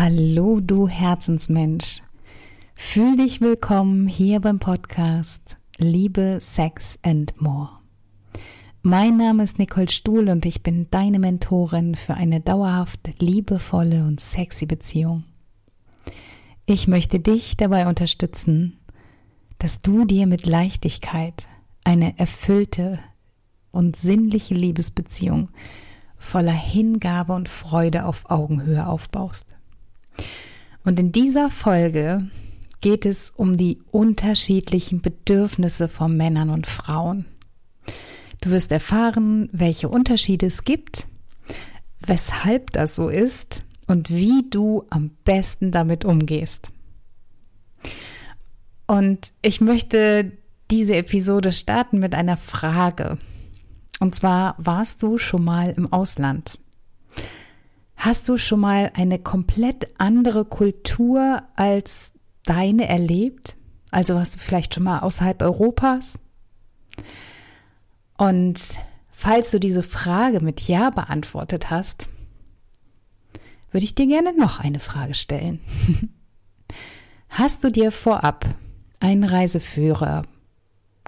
Hallo, du Herzensmensch. Fühl dich willkommen hier beim Podcast Liebe, Sex and More. Mein Name ist Nicole Stuhl und ich bin deine Mentorin für eine dauerhaft liebevolle und sexy Beziehung. Ich möchte dich dabei unterstützen, dass du dir mit Leichtigkeit eine erfüllte und sinnliche Liebesbeziehung voller Hingabe und Freude auf Augenhöhe aufbaust. Und in dieser Folge geht es um die unterschiedlichen Bedürfnisse von Männern und Frauen. Du wirst erfahren, welche Unterschiede es gibt, weshalb das so ist und wie du am besten damit umgehst. Und ich möchte diese Episode starten mit einer Frage. Und zwar, warst du schon mal im Ausland? Hast du schon mal eine komplett andere Kultur als deine erlebt? Also warst du vielleicht schon mal außerhalb Europas? Und falls du diese Frage mit Ja beantwortet hast, würde ich dir gerne noch eine Frage stellen. Hast du dir vorab einen Reiseführer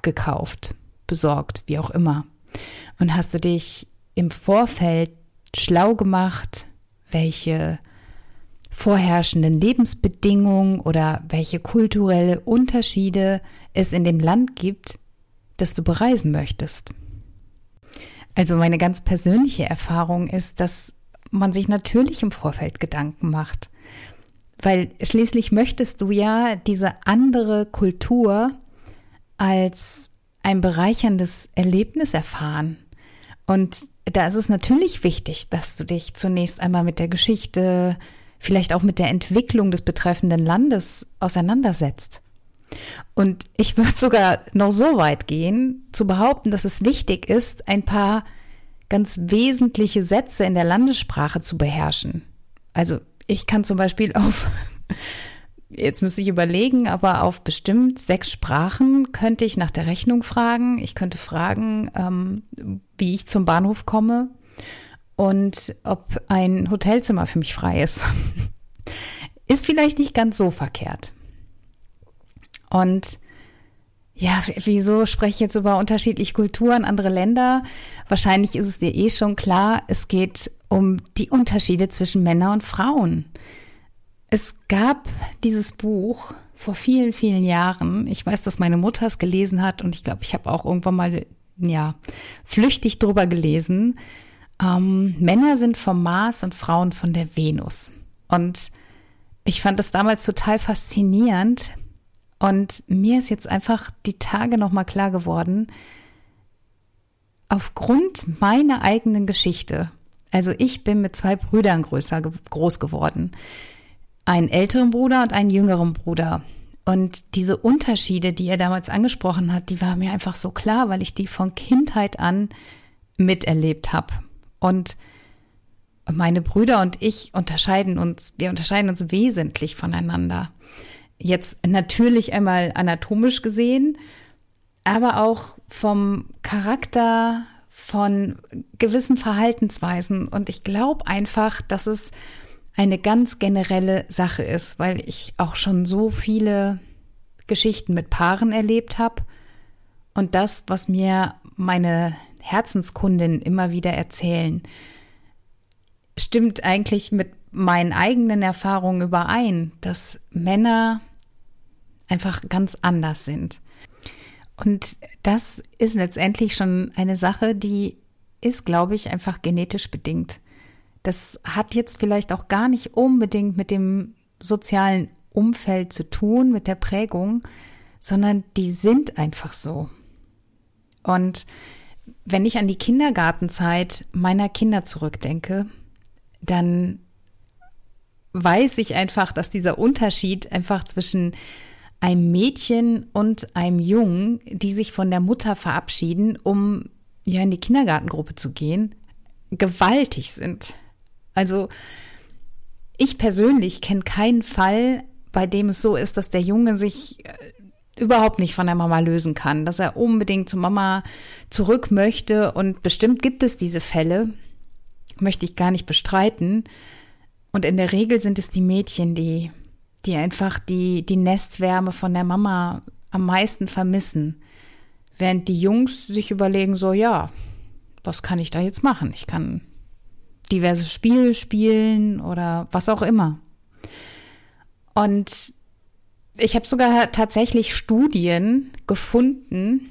gekauft, besorgt, wie auch immer? Und hast du dich im Vorfeld schlau gemacht, welche vorherrschenden Lebensbedingungen oder welche kulturelle Unterschiede es in dem Land gibt, das du bereisen möchtest. Also meine ganz persönliche Erfahrung ist, dass man sich natürlich im Vorfeld Gedanken macht, weil schließlich möchtest du ja diese andere Kultur als ein bereicherndes Erlebnis erfahren. Und da ist es natürlich wichtig, dass du dich zunächst einmal mit der Geschichte, vielleicht auch mit der Entwicklung des betreffenden Landes auseinandersetzt. Und ich würde sogar noch so weit gehen, zu behaupten, dass es wichtig ist, ein paar ganz wesentliche Sätze in der Landessprache zu beherrschen. Also ich kann zum Beispiel auf, jetzt müsste ich überlegen, aber auf bestimmt sechs Sprachen könnte ich nach der Rechnung fragen. Ich könnte fragen, ähm, wie ich zum Bahnhof komme und ob ein Hotelzimmer für mich frei ist. ist vielleicht nicht ganz so verkehrt. Und ja, wieso spreche ich jetzt über unterschiedliche Kulturen, andere Länder? Wahrscheinlich ist es dir eh schon klar, es geht um die Unterschiede zwischen Männern und Frauen. Es gab dieses Buch vor vielen, vielen Jahren. Ich weiß, dass meine Mutter es gelesen hat und ich glaube, ich habe auch irgendwann mal, ja, flüchtig drüber gelesen. Ähm, Männer sind vom Mars und Frauen von der Venus. Und ich fand das damals total faszinierend, und mir ist jetzt einfach die Tage nochmal klar geworden, aufgrund meiner eigenen Geschichte, also ich bin mit zwei Brüdern größer, groß geworden, einen älteren Bruder und einen jüngeren Bruder. Und diese Unterschiede, die er damals angesprochen hat, die waren mir einfach so klar, weil ich die von Kindheit an miterlebt habe. Und meine Brüder und ich unterscheiden uns, wir unterscheiden uns wesentlich voneinander. Jetzt natürlich einmal anatomisch gesehen, aber auch vom Charakter, von gewissen Verhaltensweisen. Und ich glaube einfach, dass es eine ganz generelle Sache ist, weil ich auch schon so viele Geschichten mit Paaren erlebt habe. Und das, was mir meine Herzenskundin immer wieder erzählen, stimmt eigentlich mit meinen eigenen Erfahrungen überein, dass Männer einfach ganz anders sind. Und das ist letztendlich schon eine Sache, die ist, glaube ich, einfach genetisch bedingt. Das hat jetzt vielleicht auch gar nicht unbedingt mit dem sozialen Umfeld zu tun, mit der Prägung, sondern die sind einfach so. Und wenn ich an die Kindergartenzeit meiner Kinder zurückdenke, dann weiß ich einfach, dass dieser Unterschied einfach zwischen einem Mädchen und einem Jungen, die sich von der Mutter verabschieden, um ja in die Kindergartengruppe zu gehen, gewaltig sind. Also ich persönlich kenne keinen Fall, bei dem es so ist, dass der Junge sich äh, überhaupt nicht von der Mama lösen kann, dass er unbedingt zur Mama zurück möchte und bestimmt gibt es diese Fälle, möchte ich gar nicht bestreiten. Und in der Regel sind es die Mädchen, die, die einfach die, die Nestwärme von der Mama am meisten vermissen. Während die Jungs sich überlegen, so, ja, was kann ich da jetzt machen? Ich kann diverse Spiele spielen oder was auch immer. Und ich habe sogar tatsächlich Studien gefunden,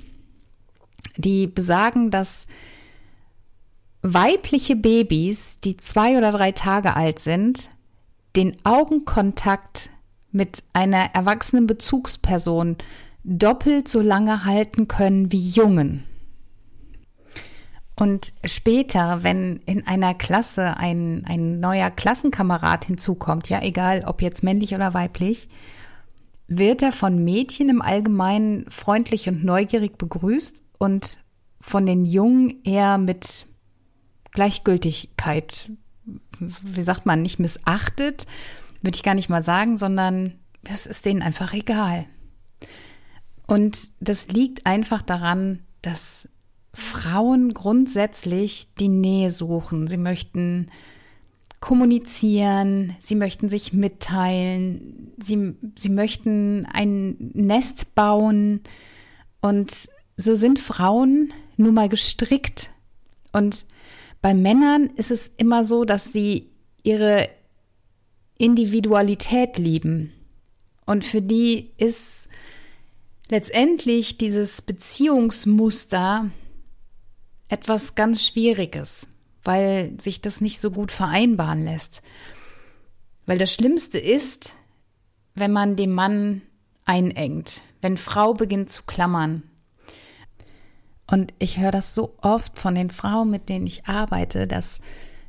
die besagen, dass weibliche Babys, die zwei oder drei Tage alt sind, den Augenkontakt mit einer erwachsenen Bezugsperson doppelt so lange halten können wie Jungen. Und später, wenn in einer Klasse ein, ein neuer Klassenkamerad hinzukommt, ja egal ob jetzt männlich oder weiblich, wird er von Mädchen im Allgemeinen freundlich und neugierig begrüßt und von den Jungen eher mit Gleichgültigkeit, wie sagt man, nicht missachtet, würde ich gar nicht mal sagen, sondern es ist denen einfach egal. Und das liegt einfach daran, dass Frauen grundsätzlich die Nähe suchen. Sie möchten kommunizieren, sie möchten sich mitteilen, sie, sie möchten ein Nest bauen. Und so sind Frauen nun mal gestrickt. Und bei Männern ist es immer so, dass sie ihre Individualität lieben. Und für die ist letztendlich dieses Beziehungsmuster etwas ganz Schwieriges, weil sich das nicht so gut vereinbaren lässt. Weil das Schlimmste ist, wenn man den Mann einengt, wenn Frau beginnt zu klammern, und ich höre das so oft von den Frauen, mit denen ich arbeite, dass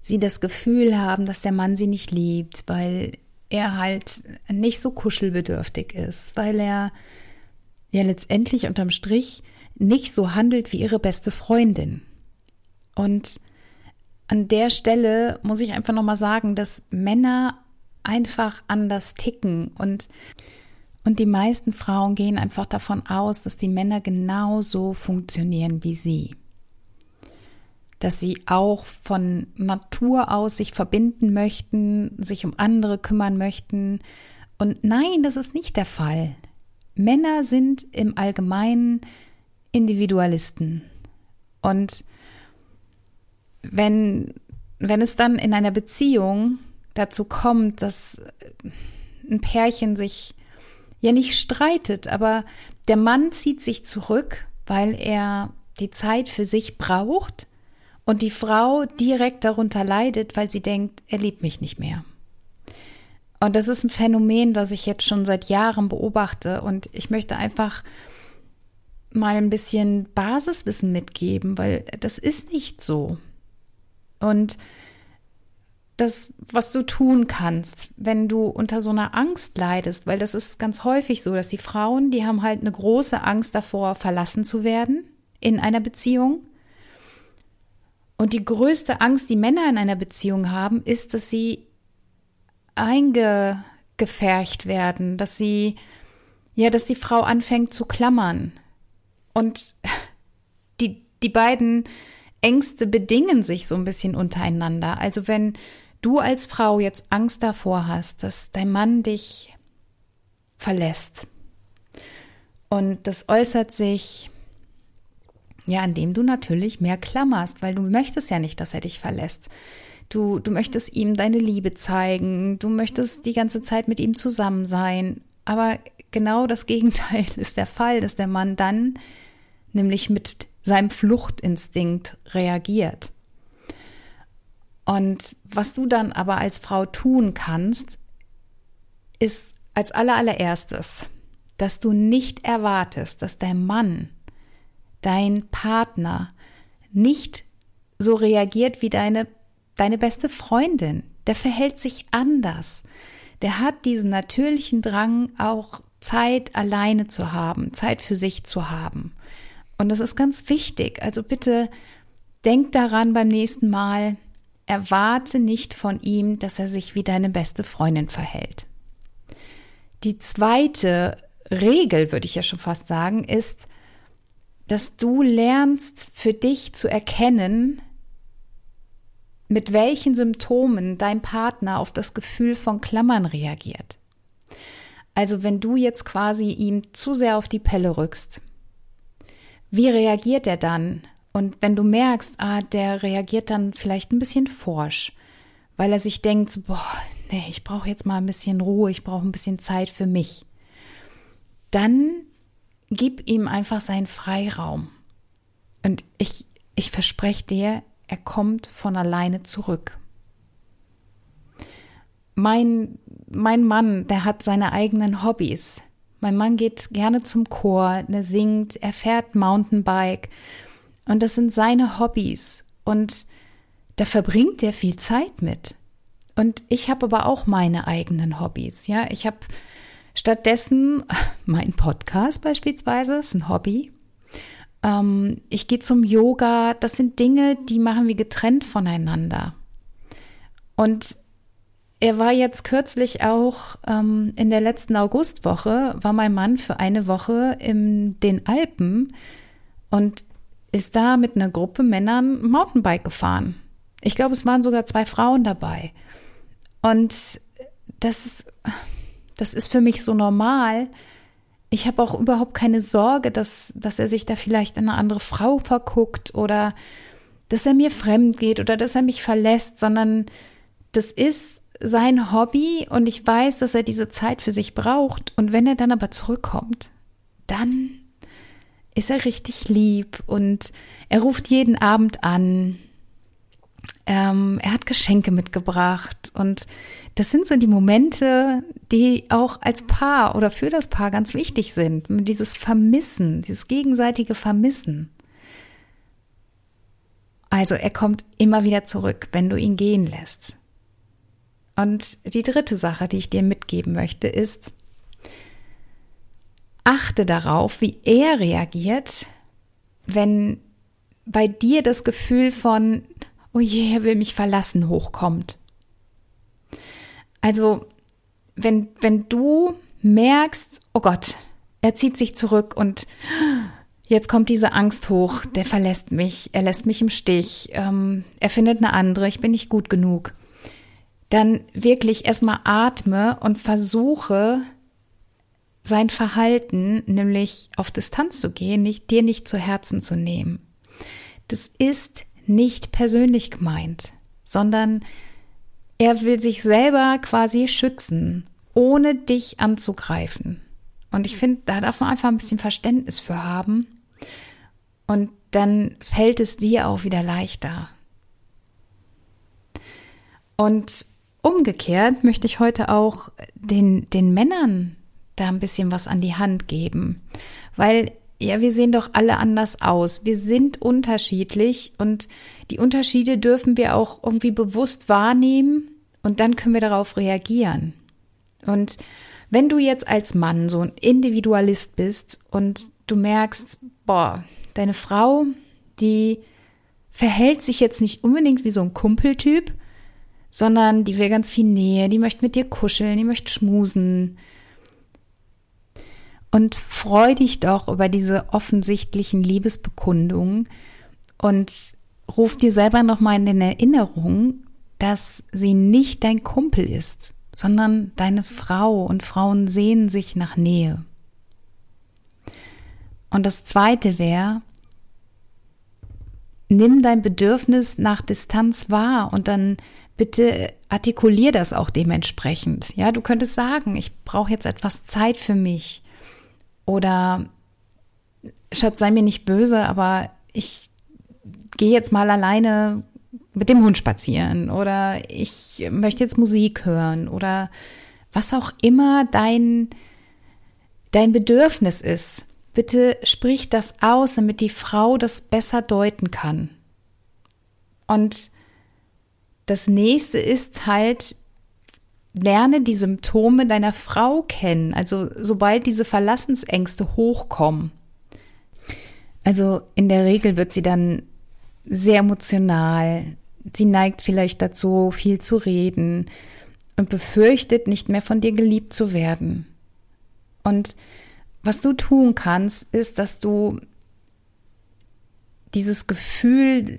sie das Gefühl haben, dass der Mann sie nicht liebt, weil er halt nicht so kuschelbedürftig ist, weil er ja letztendlich unterm Strich nicht so handelt wie ihre beste Freundin. Und an der Stelle muss ich einfach nochmal sagen, dass Männer einfach anders ticken und und die meisten Frauen gehen einfach davon aus, dass die Männer genauso funktionieren wie sie. Dass sie auch von Natur aus sich verbinden möchten, sich um andere kümmern möchten. Und nein, das ist nicht der Fall. Männer sind im Allgemeinen Individualisten. Und wenn, wenn es dann in einer Beziehung dazu kommt, dass ein Pärchen sich ja nicht streitet, aber der Mann zieht sich zurück, weil er die Zeit für sich braucht und die Frau direkt darunter leidet, weil sie denkt, er liebt mich nicht mehr. Und das ist ein Phänomen, das ich jetzt schon seit Jahren beobachte und ich möchte einfach mal ein bisschen Basiswissen mitgeben, weil das ist nicht so. Und das, was du tun kannst, wenn du unter so einer Angst leidest, weil das ist ganz häufig so, dass die Frauen, die haben halt eine große Angst davor, verlassen zu werden in einer Beziehung. Und die größte Angst, die Männer in einer Beziehung haben, ist, dass sie eingefärcht werden, dass sie, ja, dass die Frau anfängt zu klammern. Und die, die beiden Ängste bedingen sich so ein bisschen untereinander. Also wenn du als Frau jetzt Angst davor hast, dass dein Mann dich verlässt. Und das äußert sich, ja, indem du natürlich mehr klammerst, weil du möchtest ja nicht, dass er dich verlässt. Du, du möchtest ihm deine Liebe zeigen, du möchtest die ganze Zeit mit ihm zusammen sein. Aber genau das Gegenteil ist der Fall, dass der Mann dann nämlich mit seinem Fluchtinstinkt reagiert. Und was du dann aber als Frau tun kannst, ist als allerallererstes, dass du nicht erwartest, dass dein Mann, dein Partner nicht so reagiert wie deine, deine beste Freundin. Der verhält sich anders. Der hat diesen natürlichen Drang, auch Zeit alleine zu haben, Zeit für sich zu haben. Und das ist ganz wichtig. Also bitte denk daran beim nächsten Mal, erwarte nicht von ihm, dass er sich wie deine beste Freundin verhält. Die zweite Regel, würde ich ja schon fast sagen, ist, dass du lernst für dich zu erkennen, mit welchen Symptomen dein Partner auf das Gefühl von Klammern reagiert. Also wenn du jetzt quasi ihm zu sehr auf die Pelle rückst, wie reagiert er dann? Und wenn du merkst, ah, der reagiert dann vielleicht ein bisschen forsch, weil er sich denkt, boah, nee, ich brauche jetzt mal ein bisschen Ruhe, ich brauche ein bisschen Zeit für mich, dann gib ihm einfach seinen Freiraum. Und ich, ich verspreche dir, er kommt von alleine zurück. Mein, mein Mann, der hat seine eigenen Hobbys. Mein Mann geht gerne zum Chor, er singt, er fährt Mountainbike. Und das sind seine Hobbys. Und da verbringt er viel Zeit mit. Und ich habe aber auch meine eigenen Hobbys. Ja, ich habe stattdessen mein Podcast beispielsweise, ist ein Hobby. Ähm, ich gehe zum Yoga. Das sind Dinge, die machen wir getrennt voneinander. Und er war jetzt kürzlich auch ähm, in der letzten Augustwoche, war mein Mann für eine Woche in den Alpen und ist da mit einer Gruppe Männern Mountainbike gefahren. Ich glaube, es waren sogar zwei Frauen dabei. Und das, das ist für mich so normal. Ich habe auch überhaupt keine Sorge, dass, dass er sich da vielleicht in eine andere Frau verguckt oder dass er mir fremd geht oder dass er mich verlässt, sondern das ist sein Hobby und ich weiß, dass er diese Zeit für sich braucht. Und wenn er dann aber zurückkommt, dann ist er richtig lieb und er ruft jeden Abend an. Ähm, er hat Geschenke mitgebracht und das sind so die Momente, die auch als Paar oder für das Paar ganz wichtig sind. Dieses Vermissen, dieses gegenseitige Vermissen. Also er kommt immer wieder zurück, wenn du ihn gehen lässt. Und die dritte Sache, die ich dir mitgeben möchte, ist, achte darauf, wie er reagiert, wenn bei dir das Gefühl von, oh je, er will mich verlassen, hochkommt. Also, wenn, wenn du merkst, oh Gott, er zieht sich zurück und jetzt kommt diese Angst hoch, der verlässt mich, er lässt mich im Stich, ähm, er findet eine andere, ich bin nicht gut genug dann wirklich erstmal atme und versuche, sein Verhalten, nämlich auf Distanz zu gehen, nicht, dir nicht zu Herzen zu nehmen. Das ist nicht persönlich gemeint, sondern er will sich selber quasi schützen, ohne dich anzugreifen. Und ich finde, da darf man einfach ein bisschen Verständnis für haben. Und dann fällt es dir auch wieder leichter. Und Umgekehrt möchte ich heute auch den, den Männern da ein bisschen was an die Hand geben, weil ja, wir sehen doch alle anders aus. Wir sind unterschiedlich und die Unterschiede dürfen wir auch irgendwie bewusst wahrnehmen und dann können wir darauf reagieren. Und wenn du jetzt als Mann so ein Individualist bist und du merkst, boah, deine Frau, die verhält sich jetzt nicht unbedingt wie so ein Kumpeltyp, sondern die will ganz viel Nähe, die möchte mit dir kuscheln, die möchte schmusen. Und freu dich doch über diese offensichtlichen Liebesbekundungen und ruf dir selber nochmal in den Erinnerung, dass sie nicht dein Kumpel ist, sondern deine Frau und Frauen sehnen sich nach Nähe. Und das zweite wäre, nimm dein Bedürfnis nach Distanz wahr und dann bitte artikulier das auch dementsprechend. Ja, du könntest sagen, ich brauche jetzt etwas Zeit für mich. Oder Schatz, sei mir nicht böse, aber ich gehe jetzt mal alleine mit dem Hund spazieren oder ich möchte jetzt Musik hören oder was auch immer dein, dein Bedürfnis ist. Bitte sprich das aus, damit die Frau das besser deuten kann. Und das nächste ist halt, lerne die Symptome deiner Frau kennen. Also sobald diese Verlassensängste hochkommen. Also in der Regel wird sie dann sehr emotional. Sie neigt vielleicht dazu, viel zu reden und befürchtet, nicht mehr von dir geliebt zu werden. Und was du tun kannst, ist, dass du dieses Gefühl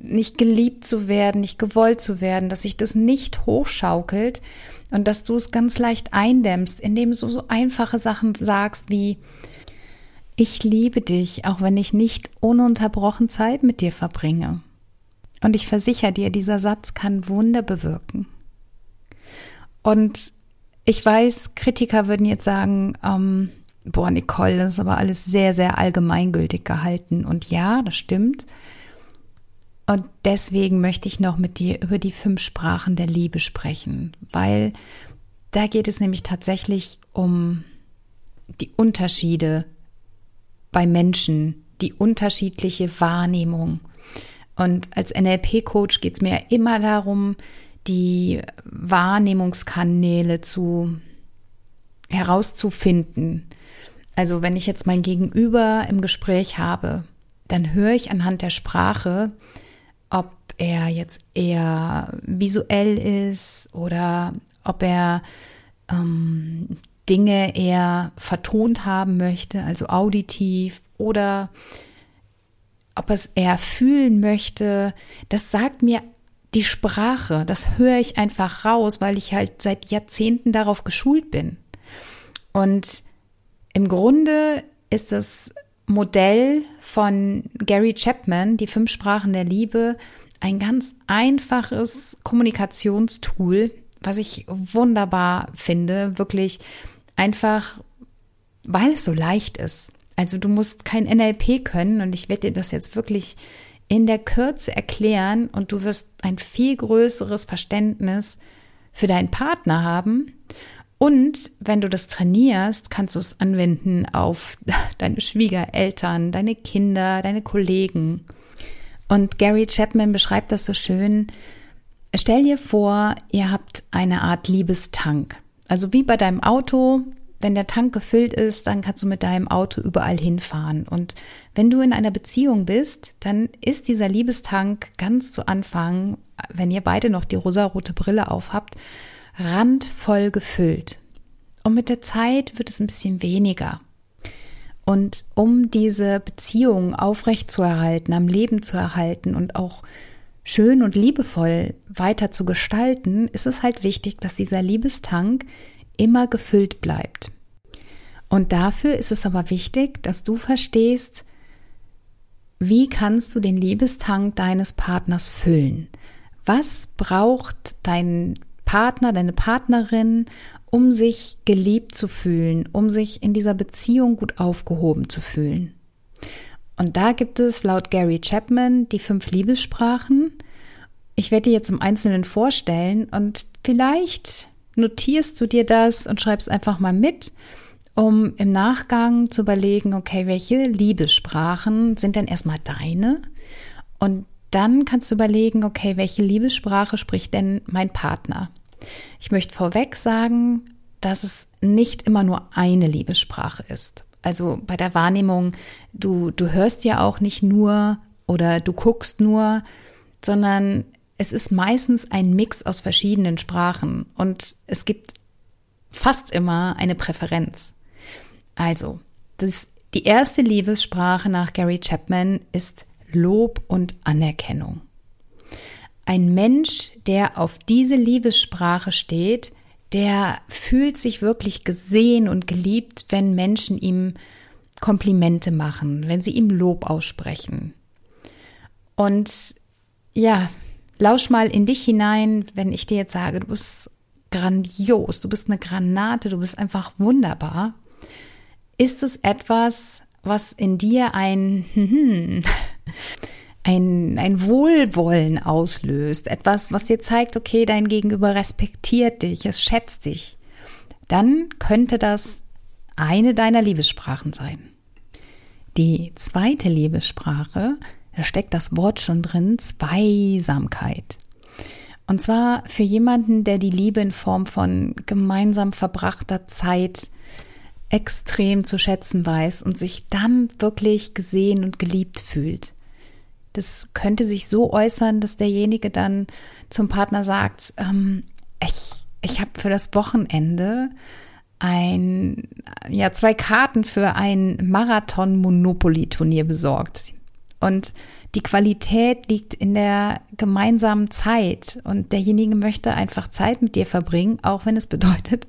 nicht geliebt zu werden, nicht gewollt zu werden, dass sich das nicht hochschaukelt und dass du es ganz leicht eindämmst, indem du so einfache Sachen sagst wie ich liebe dich, auch wenn ich nicht ununterbrochen Zeit mit dir verbringe. Und ich versichere dir, dieser Satz kann Wunder bewirken. Und ich weiß, Kritiker würden jetzt sagen, ähm, boah, Nicole, das ist aber alles sehr, sehr allgemeingültig gehalten. Und ja, das stimmt. Und deswegen möchte ich noch mit dir über die fünf Sprachen der Liebe sprechen, weil da geht es nämlich tatsächlich um die Unterschiede bei Menschen, die unterschiedliche Wahrnehmung. Und als NLP-Coach geht es mir immer darum, die Wahrnehmungskanäle zu herauszufinden. Also wenn ich jetzt mein Gegenüber im Gespräch habe, dann höre ich anhand der Sprache, ob er jetzt eher visuell ist oder ob er ähm, Dinge eher vertont haben möchte, also auditiv oder ob es eher fühlen möchte. Das sagt mir die Sprache, das höre ich einfach raus, weil ich halt seit Jahrzehnten darauf geschult bin. Und im Grunde ist das Modell von Gary Chapman, die fünf Sprachen der Liebe, ein ganz einfaches Kommunikationstool, was ich wunderbar finde, wirklich einfach, weil es so leicht ist. Also du musst kein NLP können und ich werde dir das jetzt wirklich in der Kürze erklären und du wirst ein viel größeres Verständnis für deinen Partner haben. Und wenn du das trainierst, kannst du es anwenden auf deine Schwiegereltern, deine Kinder, deine Kollegen. Und Gary Chapman beschreibt das so schön. Stell dir vor, ihr habt eine Art Liebestank. Also wie bei deinem Auto, wenn der Tank gefüllt ist, dann kannst du mit deinem Auto überall hinfahren. Und wenn du in einer Beziehung bist, dann ist dieser Liebestank ganz zu Anfang, wenn ihr beide noch die rosarote Brille aufhabt, randvoll gefüllt. Und mit der Zeit wird es ein bisschen weniger. Und um diese Beziehung aufrechtzuerhalten, am Leben zu erhalten und auch schön und liebevoll weiter zu gestalten, ist es halt wichtig, dass dieser Liebestank immer gefüllt bleibt. Und dafür ist es aber wichtig, dass du verstehst, wie kannst du den Liebestank deines Partners füllen? Was braucht dein Partner, deine Partnerin, um sich geliebt zu fühlen, um sich in dieser Beziehung gut aufgehoben zu fühlen? Und da gibt es laut Gary Chapman die fünf Liebessprachen. Ich werde dir jetzt im Einzelnen vorstellen und vielleicht notierst du dir das und schreibst einfach mal mit, um im Nachgang zu überlegen, okay, welche Liebessprachen sind denn erstmal deine? Und dann kannst du überlegen, okay, welche Liebessprache spricht denn mein Partner? Ich möchte vorweg sagen, dass es nicht immer nur eine Liebessprache ist. Also bei der Wahrnehmung, du, du hörst ja auch nicht nur oder du guckst nur, sondern es ist meistens ein Mix aus verschiedenen Sprachen und es gibt fast immer eine Präferenz. Also, das, die erste Liebessprache nach Gary Chapman ist Lob und Anerkennung. Ein Mensch, der auf diese Liebessprache steht, der fühlt sich wirklich gesehen und geliebt, wenn Menschen ihm Komplimente machen, wenn sie ihm Lob aussprechen. Und ja, Lausch mal in dich hinein, wenn ich dir jetzt sage, du bist grandios, du bist eine Granate, du bist einfach wunderbar. Ist es etwas, was in dir ein, ein, ein Wohlwollen auslöst, etwas, was dir zeigt, okay, dein Gegenüber respektiert dich, es schätzt dich, dann könnte das eine deiner Liebessprachen sein. Die zweite Liebessprache da steckt das Wort schon drin, Zweisamkeit. Und zwar für jemanden, der die Liebe in Form von gemeinsam verbrachter Zeit extrem zu schätzen weiß und sich dann wirklich gesehen und geliebt fühlt. Das könnte sich so äußern, dass derjenige dann zum Partner sagt, ähm, ich, ich habe für das Wochenende ein, ja, zwei Karten für ein Marathon-Monopoly-Turnier besorgt. Und Die Qualität liegt in der gemeinsamen Zeit und derjenige möchte einfach Zeit mit dir verbringen, auch wenn es bedeutet,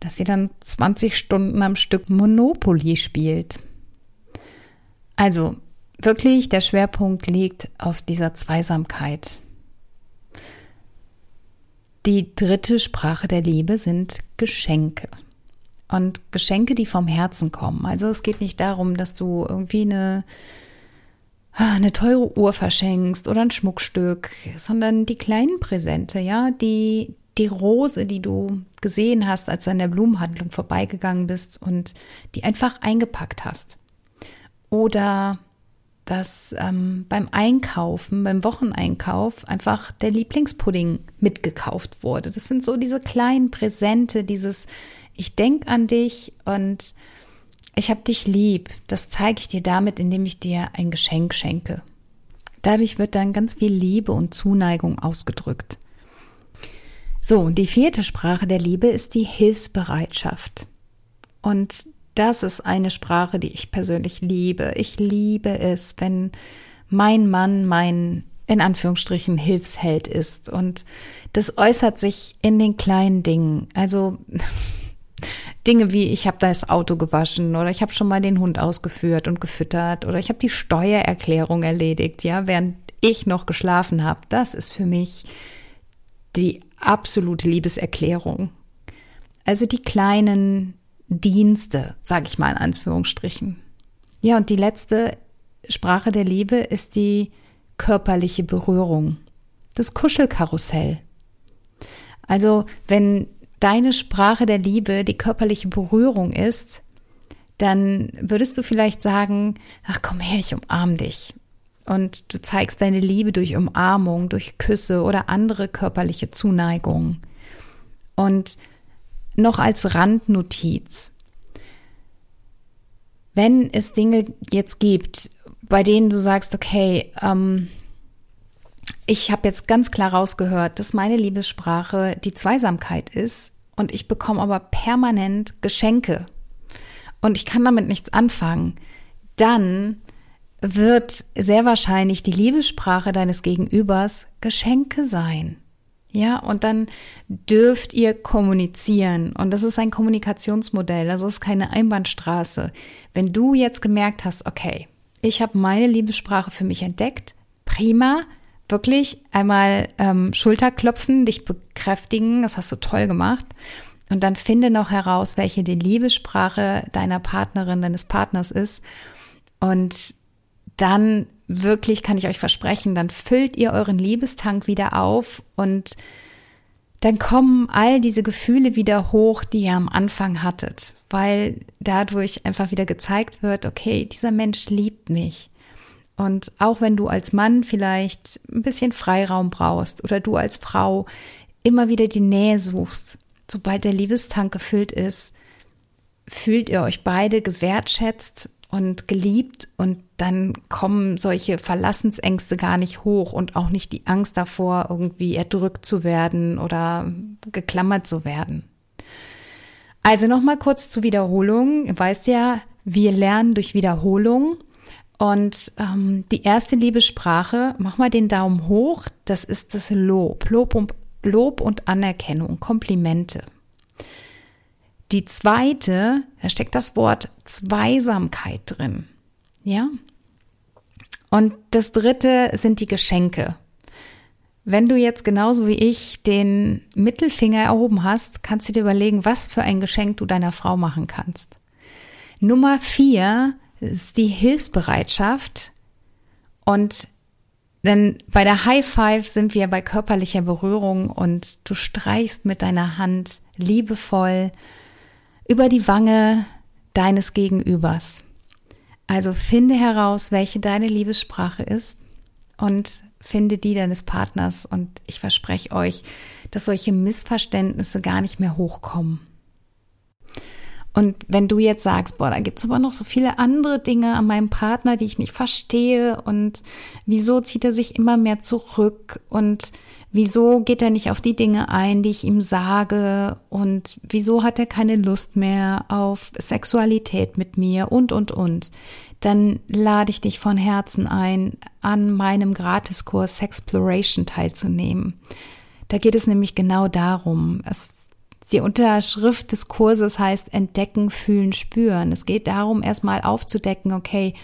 dass ihr dann 20 Stunden am Stück Monopoly spielt. Also wirklich, der Schwerpunkt liegt auf dieser Zweisamkeit. Die dritte Sprache der Liebe sind Geschenke. Und Geschenke, die vom Herzen kommen. Also es geht nicht darum, dass du irgendwie eine, eine teure Uhr verschenkst oder ein Schmuckstück, sondern die kleinen Präsente, ja, die, die Rose, die du gesehen hast, als du an der Blumenhandlung vorbeigegangen bist und die einfach eingepackt hast. Oder dass ähm, beim Einkaufen, beim Wocheneinkauf einfach der Lieblingspudding mitgekauft wurde. Das sind so diese kleinen Präsente, dieses ich denke an dich und ich habe dich lieb. Das zeige ich dir damit, indem ich dir ein Geschenk schenke. Dadurch wird dann ganz viel Liebe und Zuneigung ausgedrückt. So, und die vierte Sprache der Liebe ist die Hilfsbereitschaft. Und das ist eine Sprache, die ich persönlich liebe. Ich liebe es, wenn mein Mann mein in Anführungsstrichen Hilfsheld ist. Und das äußert sich in den kleinen Dingen. Also Dinge wie, ich habe das Auto gewaschen oder ich habe schon mal den Hund ausgeführt und gefüttert oder ich habe die Steuererklärung erledigt, ja, während ich noch geschlafen habe. Das ist für mich die absolute Liebeserklärung. Also die kleinen Dienste, sage ich mal in Anführungsstrichen. Ja, und die letzte Sprache der Liebe ist die körperliche Berührung, das Kuschelkarussell. Also wenn deine Sprache der Liebe die körperliche Berührung ist, dann würdest du vielleicht sagen, ach komm her, ich umarm dich. Und du zeigst deine Liebe durch Umarmung, durch Küsse oder andere körperliche Zuneigung. Und noch als Randnotiz. Wenn es Dinge jetzt gibt, bei denen du sagst, okay, ähm, ich habe jetzt ganz klar rausgehört, dass meine Liebessprache die Zweisamkeit ist und ich bekomme aber permanent Geschenke und ich kann damit nichts anfangen, dann wird sehr wahrscheinlich die Liebessprache deines Gegenübers Geschenke sein. Ja, und dann dürft ihr kommunizieren. Und das ist ein Kommunikationsmodell, das ist keine Einbahnstraße. Wenn du jetzt gemerkt hast, okay, ich habe meine Liebessprache für mich entdeckt, prima, wirklich einmal ähm, Schulterklopfen, dich bekräftigen, das hast du toll gemacht. Und dann finde noch heraus, welche die Liebessprache deiner Partnerin, deines Partners ist. Und dann wirklich kann ich euch versprechen, dann füllt ihr euren Liebestank wieder auf und dann kommen all diese Gefühle wieder hoch, die ihr am Anfang hattet, weil dadurch einfach wieder gezeigt wird, okay, dieser Mensch liebt mich. Und auch wenn du als Mann vielleicht ein bisschen Freiraum brauchst oder du als Frau immer wieder die Nähe suchst, sobald der Liebestank gefüllt ist, fühlt ihr euch beide gewertschätzt und geliebt und dann kommen solche Verlassensängste gar nicht hoch und auch nicht die Angst davor, irgendwie erdrückt zu werden oder geklammert zu werden. Also nochmal kurz zur Wiederholung. Ihr weißt ja, wir lernen durch Wiederholung und ähm, die erste Liebessprache, mach mal den Daumen hoch, das ist das Lob, Lob und, Lob und Anerkennung, Komplimente. Die zweite, da steckt das Wort Zweisamkeit drin. Ja? Und das dritte sind die Geschenke. Wenn du jetzt genauso wie ich den Mittelfinger erhoben hast, kannst du dir überlegen, was für ein Geschenk du deiner Frau machen kannst. Nummer vier ist die Hilfsbereitschaft. Und denn bei der High Five sind wir bei körperlicher Berührung und du streichst mit deiner Hand liebevoll über die Wange deines Gegenübers. Also finde heraus, welche deine Liebessprache ist und finde die deines Partners und ich verspreche euch, dass solche Missverständnisse gar nicht mehr hochkommen. Und wenn du jetzt sagst, boah, da gibt's aber noch so viele andere Dinge an meinem Partner, die ich nicht verstehe und wieso zieht er sich immer mehr zurück und wieso geht er nicht auf die Dinge ein, die ich ihm sage und wieso hat er keine Lust mehr auf Sexualität mit mir und, und, und, dann lade ich dich von Herzen ein, an meinem Gratiskurs Sexploration teilzunehmen. Da geht es nämlich genau darum. Es, die Unterschrift des Kurses heißt Entdecken, Fühlen, Spüren. Es geht darum, erstmal aufzudecken, okay,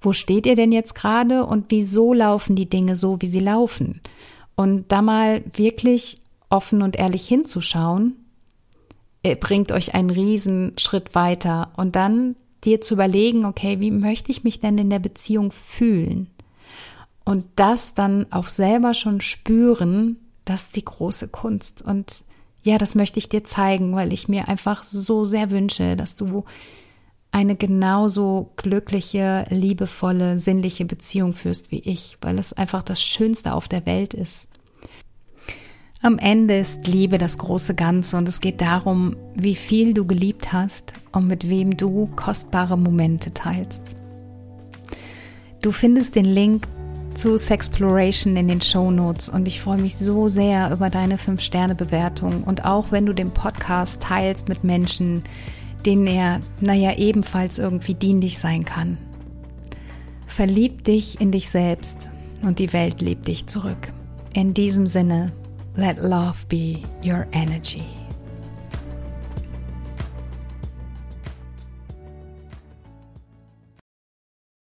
wo steht ihr denn jetzt gerade und wieso laufen die Dinge so, wie sie laufen? Und da mal wirklich offen und ehrlich hinzuschauen, äh, bringt euch einen riesen Schritt weiter. Und dann dir zu überlegen, okay, wie möchte ich mich denn in der Beziehung fühlen? Und das dann auch selber schon spüren, das ist die große Kunst. Und ja, das möchte ich dir zeigen, weil ich mir einfach so sehr wünsche, dass du eine genauso glückliche, liebevolle, sinnliche Beziehung führst wie ich, weil es einfach das Schönste auf der Welt ist. Am Ende ist Liebe das große Ganze und es geht darum, wie viel du geliebt hast und mit wem du kostbare Momente teilst. Du findest den Link zu Sexploration in den Show Notes und ich freue mich so sehr über deine 5-Sterne-Bewertung und auch wenn du den Podcast teilst mit Menschen, denen er, naja, ebenfalls irgendwie dienlich sein kann. Verlieb dich in dich selbst und die Welt liebt dich zurück. In diesem Sinne, let love be your energy.